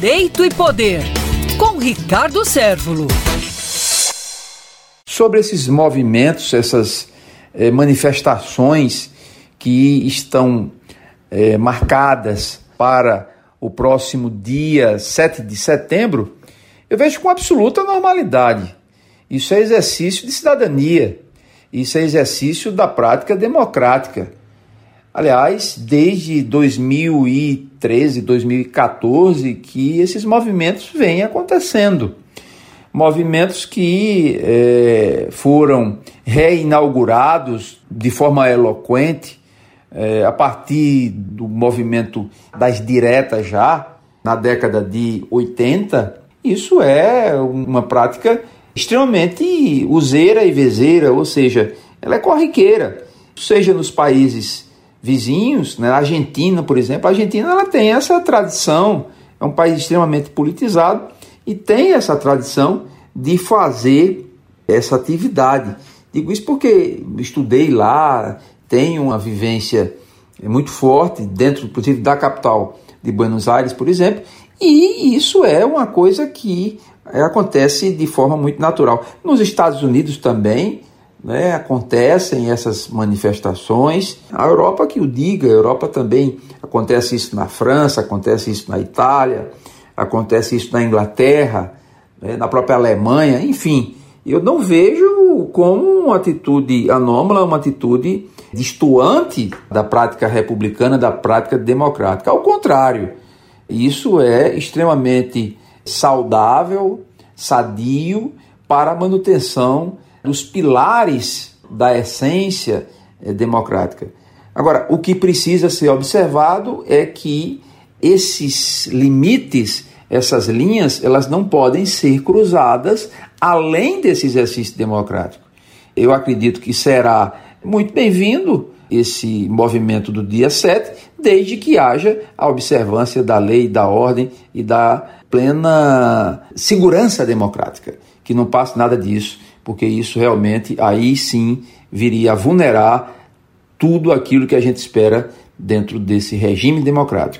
Direito e Poder, com Ricardo Sérvulo. Sobre esses movimentos, essas eh, manifestações que estão eh, marcadas para o próximo dia 7 de setembro, eu vejo com absoluta normalidade. Isso é exercício de cidadania, isso é exercício da prática democrática. Aliás, desde 2013, 2014, que esses movimentos vêm acontecendo. Movimentos que é, foram reinaugurados de forma eloquente é, a partir do movimento das diretas já, na década de 80. Isso é uma prática extremamente useira e vezeira, ou seja, ela é corriqueira, seja nos países vizinhos, né? a Argentina, por exemplo, a Argentina ela tem essa tradição, é um país extremamente politizado e tem essa tradição de fazer essa atividade. Digo isso porque estudei lá, tenho uma vivência muito forte dentro, inclusive, da capital de Buenos Aires, por exemplo, e isso é uma coisa que acontece de forma muito natural. Nos Estados Unidos também, né, acontecem essas manifestações. A Europa que o diga, a Europa também acontece isso na França, acontece isso na Itália, acontece isso na Inglaterra, né, na própria Alemanha, enfim. Eu não vejo como uma atitude anômala, uma atitude distoante da prática republicana, da prática democrática. Ao contrário, isso é extremamente saudável, sadio para a manutenção dos pilares da essência eh, democrática. Agora, o que precisa ser observado é que esses limites, essas linhas, elas não podem ser cruzadas além desse exercício democrático. Eu acredito que será muito bem-vindo esse movimento do dia 7, desde que haja a observância da lei, da ordem e da plena segurança democrática, que não passe nada disso porque isso realmente aí sim viria a vulnerar tudo aquilo que a gente espera dentro desse regime democrático.